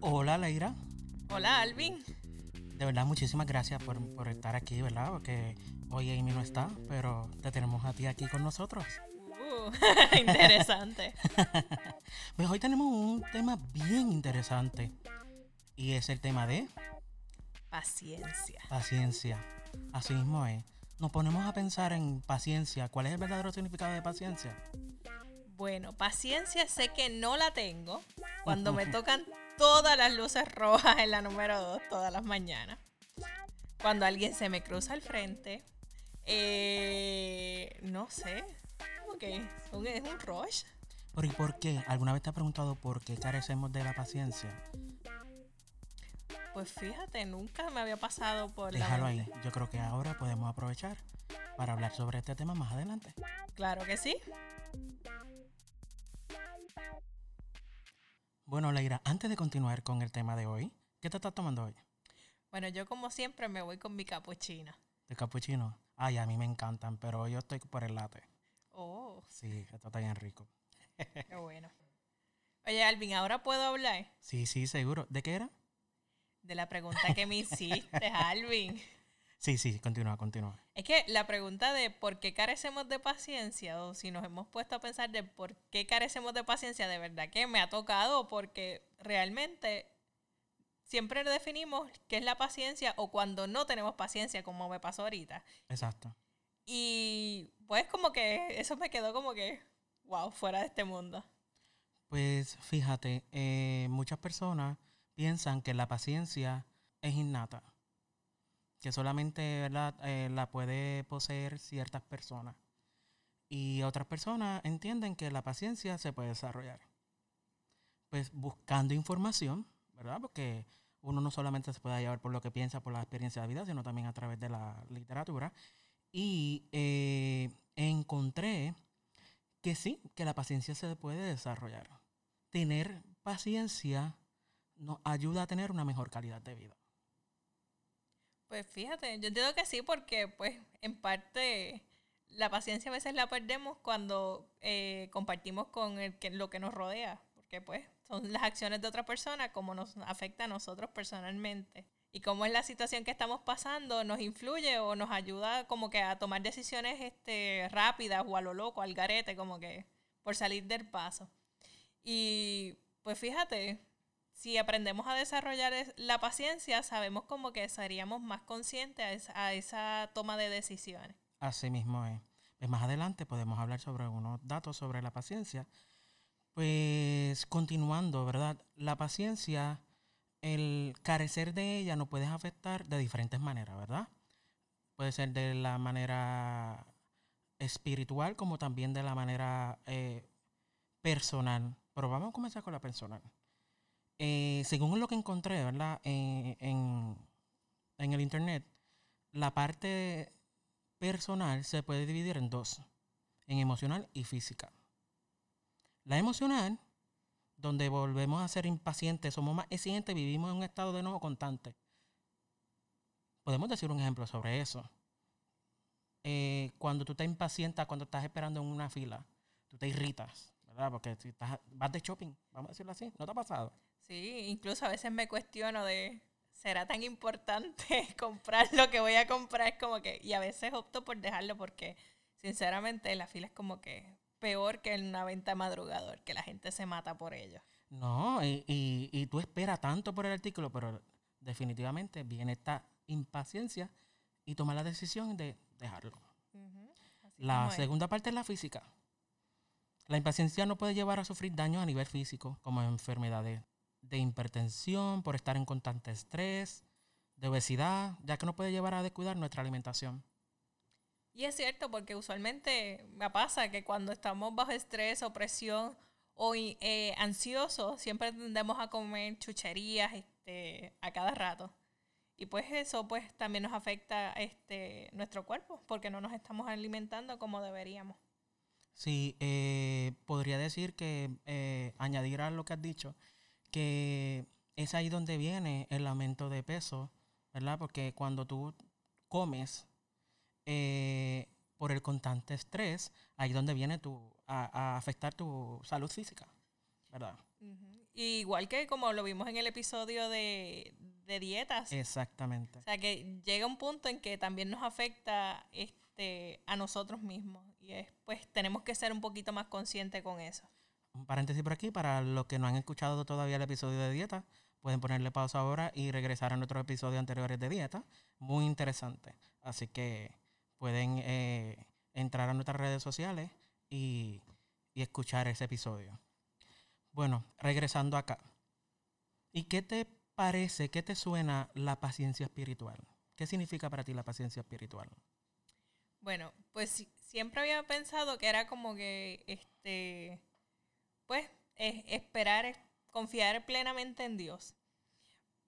Hola, Leira. Hola, Alvin. De verdad, muchísimas gracias por, por estar aquí, ¿verdad? Porque hoy Amy no está, pero te tenemos a ti aquí con nosotros. Uh, interesante. Pues hoy tenemos un tema bien interesante y es el tema de Paciencia. paciencia. Así mismo es. Nos ponemos a pensar en paciencia. ¿Cuál es el verdadero significado de paciencia? Bueno, paciencia sé que no la tengo cuando me tocan todas las luces rojas en la número 2 todas las mañanas. Cuando alguien se me cruza al frente. Eh, no sé. Como que es un, rush. ¿Por, y por qué? ¿Alguna vez te has preguntado por qué carecemos de la paciencia? Pues fíjate, nunca me había pasado por Déjalo la ahí. Yo creo que ahora podemos aprovechar para hablar sobre este tema más adelante. Claro que sí. Bueno, Leira, antes de continuar con el tema de hoy, ¿qué te estás tomando hoy? Bueno, yo como siempre me voy con mi capuchina. ¿De capuchino? Ay, a mí me encantan, pero yo estoy por el latte. Oh, Sí, esto está bien rico. qué bueno. Oye, Alvin, ahora puedo hablar Sí, sí, seguro. ¿De qué era? de la pregunta que me hiciste, Alvin. Sí, sí, continúa, continúa. Es que la pregunta de por qué carecemos de paciencia, o si nos hemos puesto a pensar de por qué carecemos de paciencia, de verdad que me ha tocado, porque realmente siempre definimos qué es la paciencia o cuando no tenemos paciencia, como me pasó ahorita. Exacto. Y pues como que eso me quedó como que, wow, fuera de este mundo. Pues fíjate, eh, muchas personas piensan que la paciencia es innata, que solamente. Eh, la puede poseer ciertas personas. Y otras personas entienden que la paciencia se puede desarrollar. Pues buscando información, ¿verdad? Porque uno no solamente se puede llevar por lo que piensa, por la experiencia de vida, sino también a través de la literatura. Y eh, encontré que sí, que la paciencia se puede desarrollar. Tener paciencia nos ayuda a tener una mejor calidad de vida. Pues fíjate, yo entiendo que sí, porque pues en parte la paciencia a veces la perdemos cuando eh, compartimos con el que, lo que nos rodea, porque pues son las acciones de otra persona como nos afecta a nosotros personalmente. Y cómo es la situación que estamos pasando, nos influye o nos ayuda como que a tomar decisiones este, rápidas o a lo loco, al garete, como que por salir del paso. Y pues fíjate, si aprendemos a desarrollar es- la paciencia, sabemos como que seríamos más conscientes a esa, a esa toma de decisiones. Así mismo es. Pues más adelante podemos hablar sobre unos datos sobre la paciencia. Pues continuando, ¿verdad? La paciencia, el carecer de ella nos puede afectar de diferentes maneras, ¿verdad? Puede ser de la manera espiritual como también de la manera eh, personal. Pero vamos a comenzar con la personal. Eh, según lo que encontré. Eh, en, el internet, la parte personal se puede dividir en dos, en emocional y física. La emocional, donde volvemos a ser impacientes, somos más exigentes, vivimos en un estado de enojo constante. Podemos decir un ejemplo sobre eso. Eh, cuando tú te impacientas, cuando estás esperando en una fila, tú te irritas, ¿verdad? Porque estás, vas de shopping, vamos a decirlo así, ¿no te ha pasado? Sí, incluso a veces me cuestiono de, ¿será tan importante comprar lo que voy a comprar? Es como que, y a veces opto por dejarlo porque, sinceramente, la fila es como que peor que en una venta de madrugador, que la gente se mata por ello. No, y, y, y tú esperas tanto por el artículo, pero definitivamente viene esta impaciencia y toma la decisión de dejarlo. La es. segunda parte es la física. La impaciencia no puede llevar a sufrir daños a nivel físico, como enfermedades de hipertensión, por estar en constante estrés, de obesidad, ya que no puede llevar a descuidar nuestra alimentación. Y es cierto, porque usualmente me pasa que cuando estamos bajo estrés o presión o eh, ansiosos, siempre tendemos a comer chucherías este, a cada rato. Y pues eso pues también nos afecta este, nuestro cuerpo, porque no nos estamos alimentando como deberíamos. Sí, eh, podría decir que, eh, añadir a lo que has dicho, que es ahí donde viene el aumento de peso, ¿verdad? Porque cuando tú comes eh, por el constante estrés, ahí donde viene tu, a, a afectar tu salud física, ¿verdad? Igual que como lo vimos en el episodio de, de dietas. Exactamente. O sea, que llega un punto en que también nos afecta este, a nosotros mismos. Y es, pues tenemos que ser un poquito más conscientes con eso. Un paréntesis por aquí, para los que no han escuchado todavía el episodio de dieta, pueden ponerle pausa ahora y regresar a nuestros episodios anteriores de dieta. Muy interesante. Así que pueden eh, entrar a nuestras redes sociales y, y escuchar ese episodio. Bueno, regresando acá. ¿Y qué te parece, qué te suena la paciencia espiritual? ¿Qué significa para ti la paciencia espiritual? Bueno, pues siempre había pensado que era como que, este, pues, es esperar, confiar plenamente en Dios.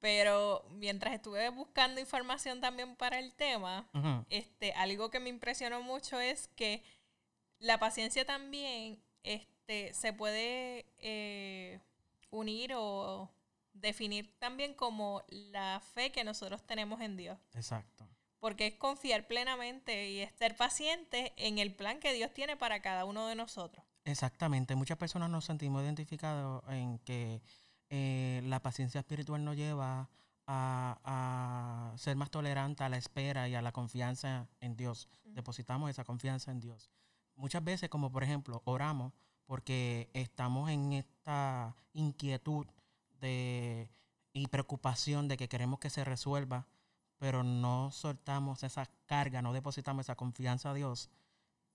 Pero mientras estuve buscando información también para el tema, este, algo que me impresionó mucho es que la paciencia también este, se puede eh, unir o definir también como la fe que nosotros tenemos en Dios. Exacto. Porque es confiar plenamente y estar paciente en el plan que Dios tiene para cada uno de nosotros. Exactamente. Muchas personas nos sentimos identificados en que eh, la paciencia espiritual nos lleva a, a ser más tolerante a la espera y a la confianza en Dios. Depositamos esa confianza en Dios. Muchas veces, como por ejemplo, oramos porque estamos en esta inquietud de, y preocupación de que queremos que se resuelva, pero no soltamos esa carga, no depositamos esa confianza a Dios,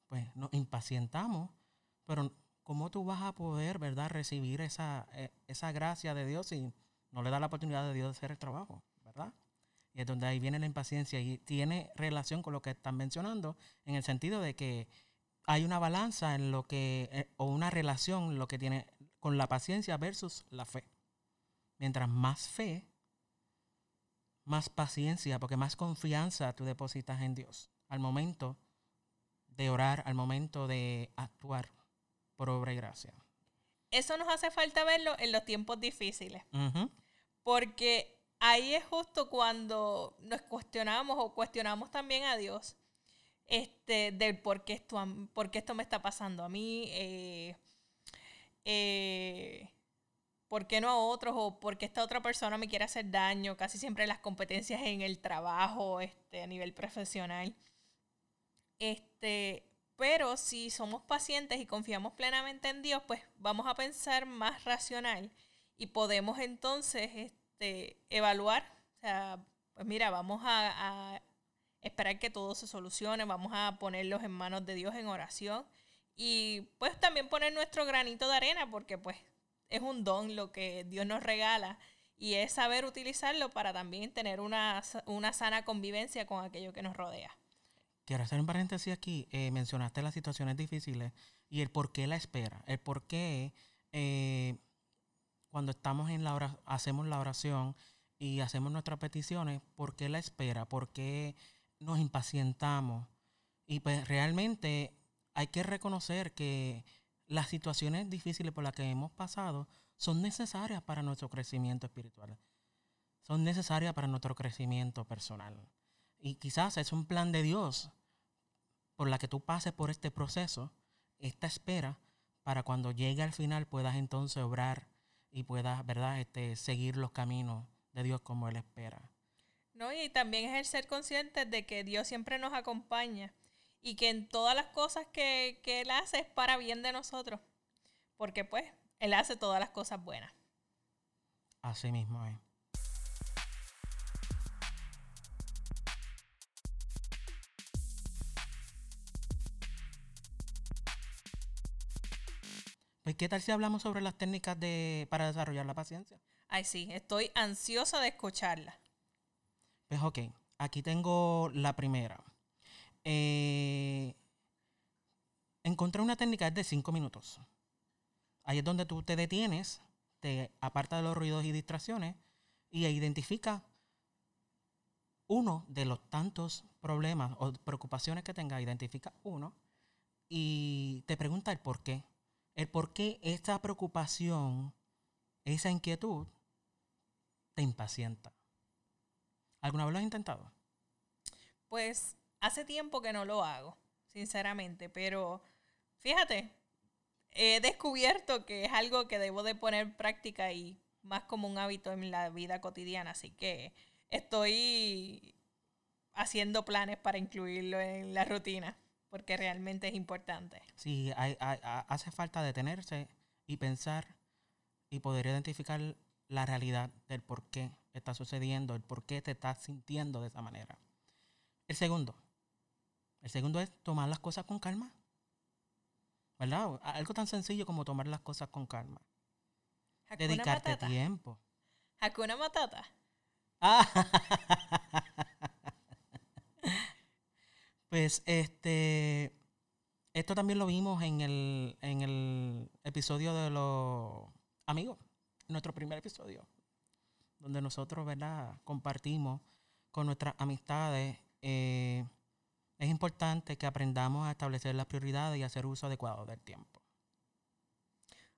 pues nos impacientamos pero ¿cómo tú vas a poder, verdad, recibir esa, eh, esa gracia de Dios si no le da la oportunidad de Dios de hacer el trabajo, verdad? Y es donde ahí viene la impaciencia y tiene relación con lo que están mencionando, en el sentido de que hay una balanza en lo que, eh, o una relación lo que tiene con la paciencia versus la fe. Mientras más fe, más paciencia, porque más confianza tú depositas en Dios al momento de orar, al momento de actuar por obra y gracia. Eso nos hace falta verlo en los tiempos difíciles. Ujú, Porque ahí es justo cuando nos cuestionamos o cuestionamos también a Dios este, del por qué esto, por qué esto me está pasando a mí, eh, eh, por qué no a otros o por qué esta otra persona me quiere hacer daño, casi siempre las competencias en el trabajo, este, a nivel profesional. Este, pero si somos pacientes y confiamos plenamente en Dios, pues vamos a pensar más racional y podemos entonces este, evaluar, o sea, pues mira, vamos a, esperar que todo se solucione, vamos a ponerlos en manos de Dios en oración y pues también poner nuestro granito de arena porque pues es un don lo que Dios nos regala y es saber utilizarlo para también tener una, una sana convivencia con aquello que nos rodea. Quiero hacer un paréntesis aquí. Eh, mencionaste las situaciones difíciles y el por qué la espera. El por qué eh, cuando estamos en la hora, hacemos la oración y hacemos nuestras peticiones, ¿por qué la espera? ¿Por qué nos impacientamos? Y pues realmente hay que reconocer que las situaciones difíciles por las que hemos pasado son necesarias para nuestro crecimiento espiritual. Son necesarias para nuestro crecimiento personal. Y quizás es un plan de Dios por la que tú pases por este proceso, esta espera, para cuando llegue al final puedas entonces obrar y puedas, ¿verdad?, este, seguir los caminos de Dios como Él espera. ¿no? Y también es el ser conscientes de que Dios siempre nos acompaña y que en todas las cosas que, que Él hace es para bien de nosotros, porque pues Él hace todas las cosas buenas. Así mismo es. Pues, ¿qué tal si hablamos sobre las técnicas de, para desarrollar la paciencia? Ay, sí, estoy ansiosa de escucharla. Pues ok, aquí tengo la primera. Eh, encontré una técnica de 5 minutos. Ahí es donde tú te detienes, te aparta de los ruidos y distracciones y identifica uno de los tantos problemas o preocupaciones que tengas, identifica uno y te pregunta el por qué. El por qué esa preocupación, esa inquietud, te impacienta. ¿Alguna vez lo has intentado? Pues hace tiempo que no lo hago, sinceramente, pero fíjate, he descubierto que es algo que debo de poner práctica y más como un hábito en la vida cotidiana. Así que estoy haciendo planes para incluirlo en la rutina, porque realmente es importante. Sí, hay- hay- ha- hace falta detenerse y pensar y poder identificar la realidad del por qué está sucediendo, el por qué te estás sintiendo de esa manera. El segundo, el segundo es tomar las cosas con calma. ¿Verdad? Algo tan sencillo como tomar las cosas con calma. Hakuna Dedicarte Matata. tiempo. Hakuna Matata. Ah. Pues este, esto también lo vimos en el, en el episodio de los amigos, nuestro primer episodio, donde nosotros, ¿verdad? Compartimos con nuestras amistades. eh, es importante que aprendamos a establecer las prioridades y hacer uso adecuado del tiempo.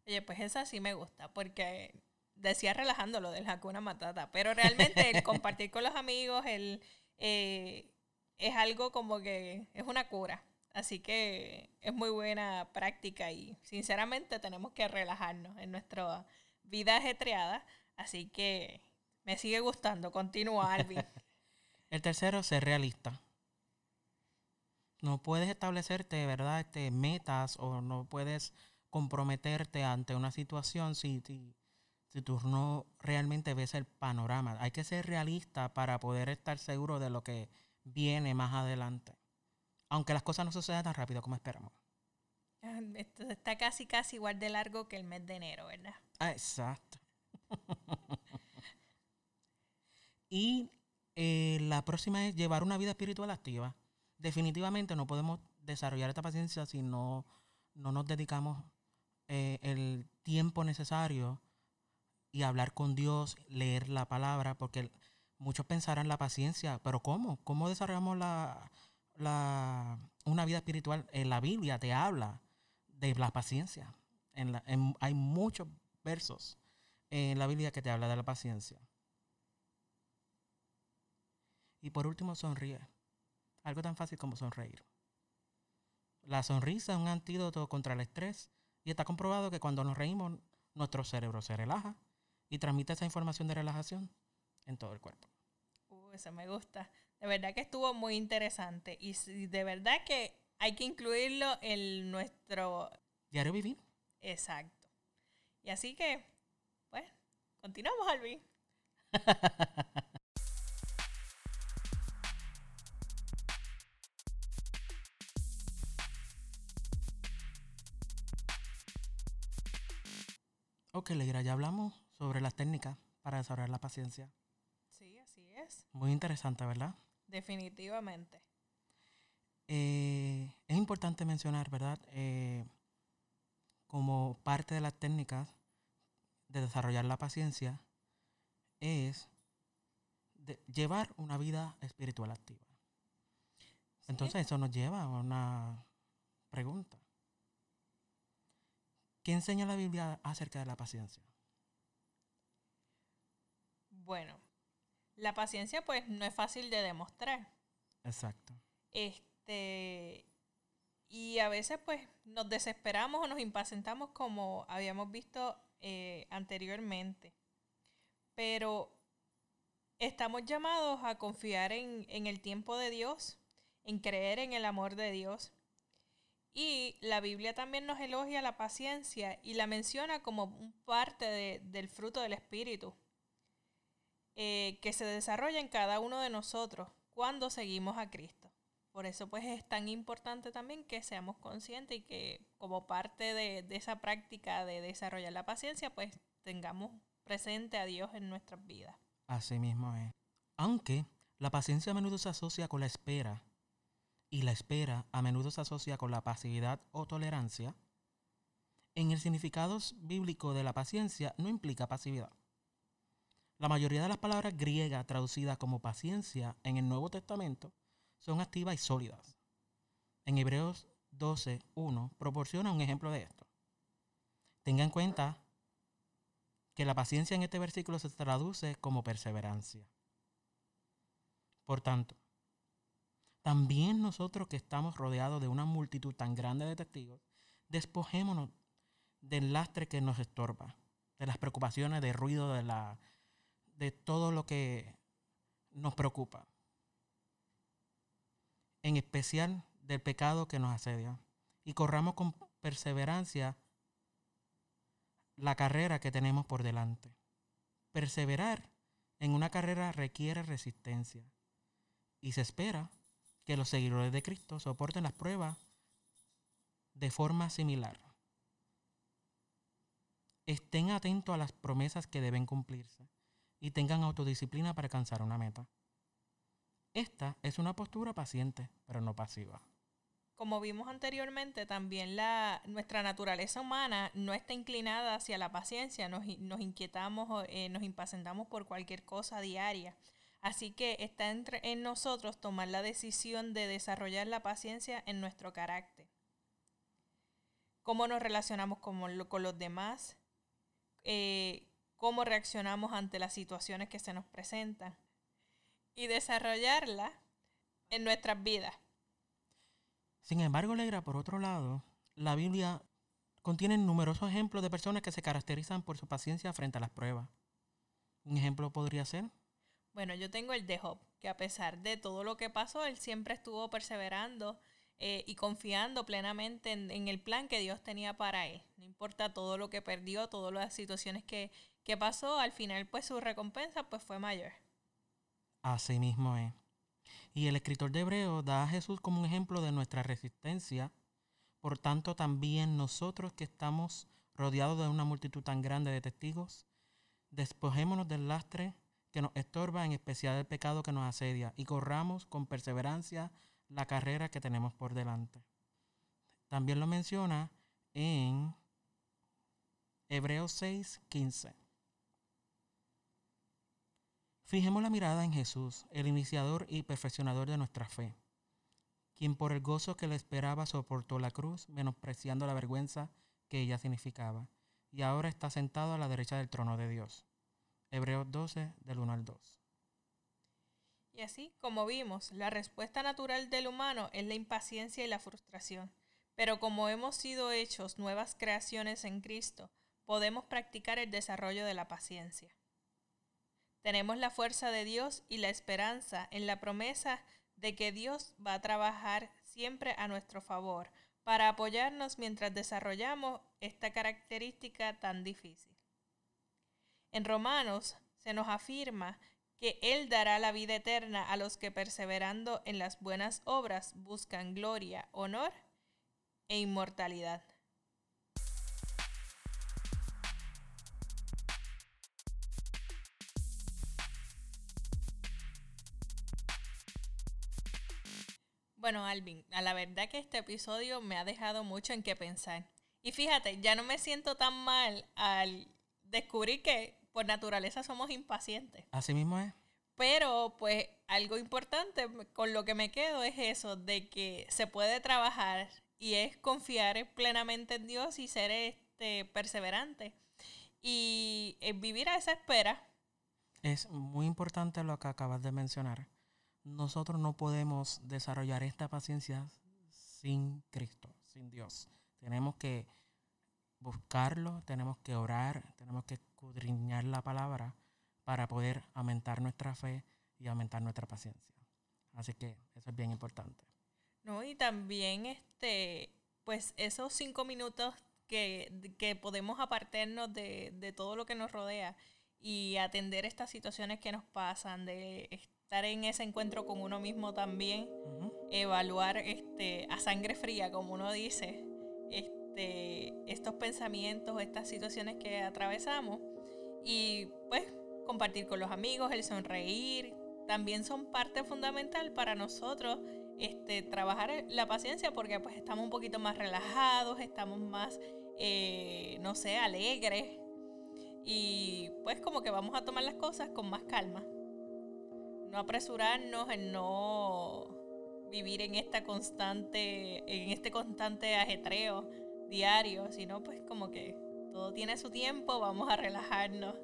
Oye, pues esa sí me gusta, porque decía relajando lo del Hakuna Matata, pero realmente el compartir con los amigos el, eh, es algo como que es una cura. Así que es muy buena práctica y sinceramente tenemos que relajarnos en nuestra vida ajetreada. Así que me sigue gustando. Continúa, Alvin. El tercero, ser realista. No puedes establecerte, ¿verdad? Este, metas o no puedes comprometerte ante una situación si, si, si tú no realmente ves el panorama. Hay que ser realista para poder estar seguro de lo que viene más adelante. Aunque las cosas no sucedan tan rápido como esperamos. Ah, Esto está casi, casi igual de largo que el mes de enero, ¿verdad? Ah, Exacto. y eh, la próxima es llevar una vida espiritual activa. Definitivamente no podemos desarrollar esta paciencia si no, no nos dedicamos eh, el tiempo necesario y hablar con Dios, leer la palabra, porque muchos pensarán la paciencia, pero ¿cómo? ¿Cómo desarrollamos la, la, una vida espiritual? En la Biblia te habla de la paciencia. En la- en- hay muchos versos en la Biblia que te habla de la paciencia. Y por último, sonríe. Algo tan fácil como sonreír. La sonrisa es un antídoto contra el estrés y está comprobado que cuando nos reímos, nuestro cerebro se relaja y transmite esa información de relajación en todo el cuerpo. Uh, eso me gusta. De verdad que estuvo muy interesante. Y de verdad que hay que incluirlo en nuestro Diario vivir. exacto. Y así que, pues, continuamos, Alvin. Ok, Leira, ya hablamos sobre las técnicas para desarrollar la paciencia. Es. Muy interesante, ¿verdad? Definitivamente. Eh, es importante mencionar, ¿verdad? Eh, como parte de las técnicas de desarrollar la paciencia es de llevar una vida espiritual activa. Entonces eso nos lleva a una pregunta. ¿Qué enseña la Biblia acerca de la paciencia? Bueno, la paciencia pues no es fácil de demostrar. Exacto. Este, y a veces pues nos desesperamos o nos impacientamos como habíamos visto eh, anteriormente. Pero estamos llamados a confiar en, en el tiempo de Dios, en creer en el amor de Dios. Y la Biblia también nos elogia la paciencia y la menciona como parte de- del fruto del Espíritu eh, que se desarrolla en cada uno de nosotros cuando seguimos a Cristo. Por eso pues es tan importante también que seamos conscientes y que como parte de, esa práctica de desarrollar la paciencia, pues tengamos presente a Dios en nuestras vidas. Así mismo es. Aunque la paciencia a menudo se asocia con la espera y la espera a menudo se asocia con la pasividad o tolerancia, en el significado bíblico de la paciencia no implica pasividad. La mayoría de las palabras griegas traducidas como paciencia en el Nuevo Testamento son activas y sólidas. En Hebreos 12.1 proporciona un ejemplo de esto. Tenga en cuenta que la paciencia en este versículo se traduce como perseverancia. Por tanto, también nosotros que estamos rodeados de una multitud tan grande de testigos, despojémonos del lastre que nos estorba, de las preocupaciones, del ruido, de, la, de todo lo que nos preocupa. En especial del pecado que nos asedia. Y corramos con perseverancia la carrera que tenemos por delante. Perseverar en una carrera requiere resistencia. Y se espera que los seguidores de Cristo soporten las pruebas de forma similar. Estén atentos a las promesas que deben cumplirse y tengan autodisciplina para alcanzar una meta. Esta es una postura paciente, pero no pasiva. Como vimos anteriormente, también la, nuestra naturaleza humana no está inclinada hacia la paciencia, nos, inquietamos, eh, nos impacientamos por cualquier cosa diaria. Así que está entre, en nosotros tomar la decisión de desarrollar la paciencia en nuestro carácter. Cómo nos relacionamos con, con los demás, eh, cómo reaccionamos ante las situaciones que se nos presentan y desarrollarla en nuestras vidas. Sin embargo, Leira, por otro lado, la Biblia contiene numerosos ejemplos de personas que se caracterizan por su paciencia frente a las pruebas. ¿Un ejemplo podría ser? Bueno, yo tengo el de Job, que a pesar de todo lo que pasó, él siempre estuvo perseverando eh, y confiando plenamente en, el plan que Dios tenía para él. No importa todo lo que perdió, todas las situaciones que, que pasó, al final pues su recompensa pues fue mayor. Así mismo es. Y el escritor de Hebreo da a Jesús como un ejemplo de nuestra resistencia. Por tanto, también nosotros que estamos rodeados de una multitud tan grande de testigos, despojémonos del lastre que nos estorba, en especial el pecado que nos asedia, y corramos con perseverancia la carrera que tenemos por delante. También lo menciona en Hebreos 6, 15. Fijemos la mirada en Jesús, el iniciador y perfeccionador de nuestra fe, quien por el gozo que le esperaba soportó la cruz, menospreciando la vergüenza que ella significaba, y ahora está sentado a la derecha del trono de Dios. Hebreos 12, del 1 al 2. Y así, como vimos, la respuesta natural del humano es la impaciencia y la frustración. Pero como hemos sido hechos nuevas creaciones en Cristo, podemos practicar el desarrollo de la paciencia. Tenemos la fuerza de Dios y la esperanza en la promesa de que Dios va a trabajar siempre a nuestro favor para apoyarnos mientras desarrollamos esta característica tan difícil. En Romanos se nos afirma que Él dará la vida eterna a los que perseverando en las buenas obras buscan gloria, honor e inmortalidad. Bueno, Alvin, a la verdad que este episodio me ha dejado mucho en qué pensar. Y fíjate, ya no me siento tan mal al descubrir que por naturaleza somos impacientes. Así mismo es. Pero pues algo importante con lo que me quedo es eso, de que se puede trabajar y es confiar plenamente en Dios y ser este perseverante. Y vivir a esa espera. Es muy importante lo que acabas de mencionar nosotros no podemos desarrollar esta paciencia sin Cristo, sin Dios. Tenemos que buscarlo, tenemos que orar, tenemos que escudriñar la palabra para poder aumentar nuestra fe y aumentar nuestra paciencia. Así que eso es bien importante. No, y también este, pues esos cinco minutos que, que podemos apartarnos de, de todo lo que nos rodea y atender estas situaciones que nos pasan, de estar en ese encuentro con uno mismo también, evaluar este, a sangre fría, como uno dice, este, estos pensamientos, estas situaciones que atravesamos y pues compartir con los amigos, el sonreír, también son parte fundamental para nosotros este, trabajar la paciencia porque pues estamos un poquito más relajados, estamos más, eh, no sé, alegres y pues como que vamos a tomar las cosas con más calma. No apresurarnos, en no vivir en esta constante, en este constante ajetreo diario, sino pues como que todo tiene su tiempo, vamos a relajarnos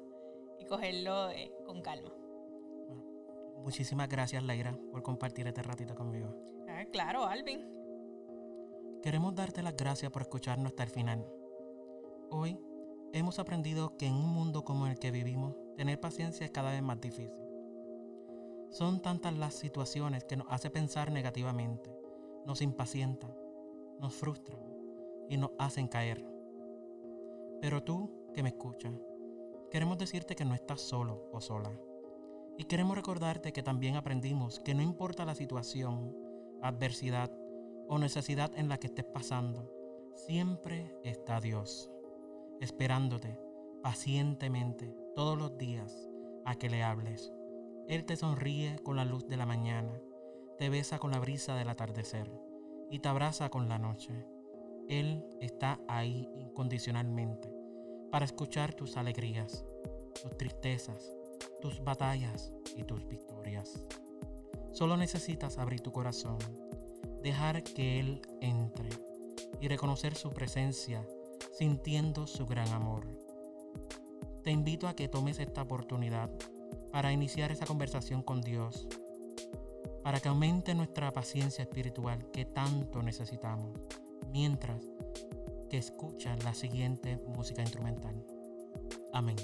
y cogerlo eh, con calma. muchísimas gracias, Leira, por compartir este ratito conmigo. Ah, claro, Alvin. Queremos darte las gracias por escucharnos hasta el final. Hoy hemos aprendido que en un mundo como el que vivimos, tener paciencia es cada vez más difícil. Son tantas las situaciones que nos hace pensar negativamente, nos impacientan, nos frustran y nos hacen caer. Pero tú que me escuchas, queremos decirte que no estás solo o sola. Y queremos recordarte que también aprendimos que no importa la situación, adversidad o necesidad en la que estés pasando, siempre está Dios, esperándote pacientemente todos los días a que le hables. Él te sonríe con la luz de la mañana, te besa con la brisa del atardecer y te abraza con la noche. Él está ahí incondicionalmente para escuchar tus alegrías, tus tristezas, tus batallas y tus victorias. Solo necesitas abrir tu corazón, dejar que Él entre y reconocer su presencia sintiendo su gran amor. Te invito a que tomes esta oportunidad para iniciar esa conversación con Dios, para que aumente nuestra paciencia espiritual que tanto necesitamos, mientras que escuchas la siguiente música instrumental. Amén.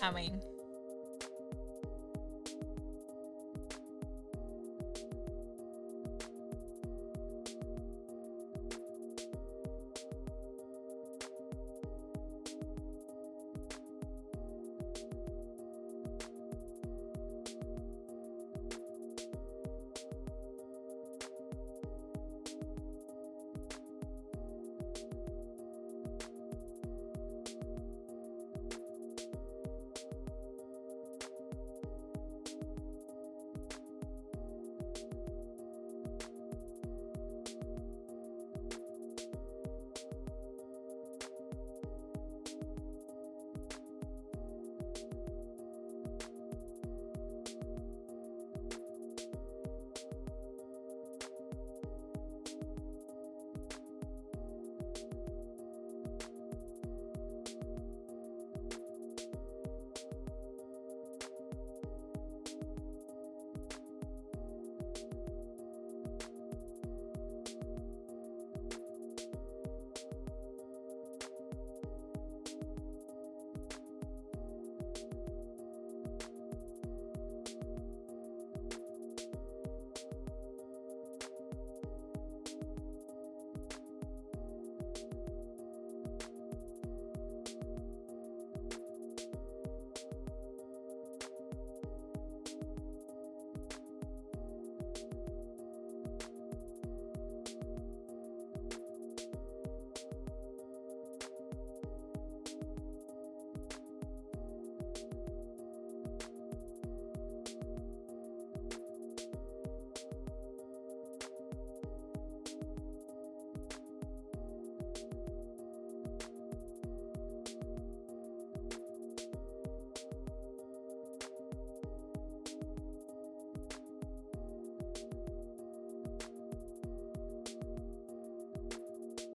Amén.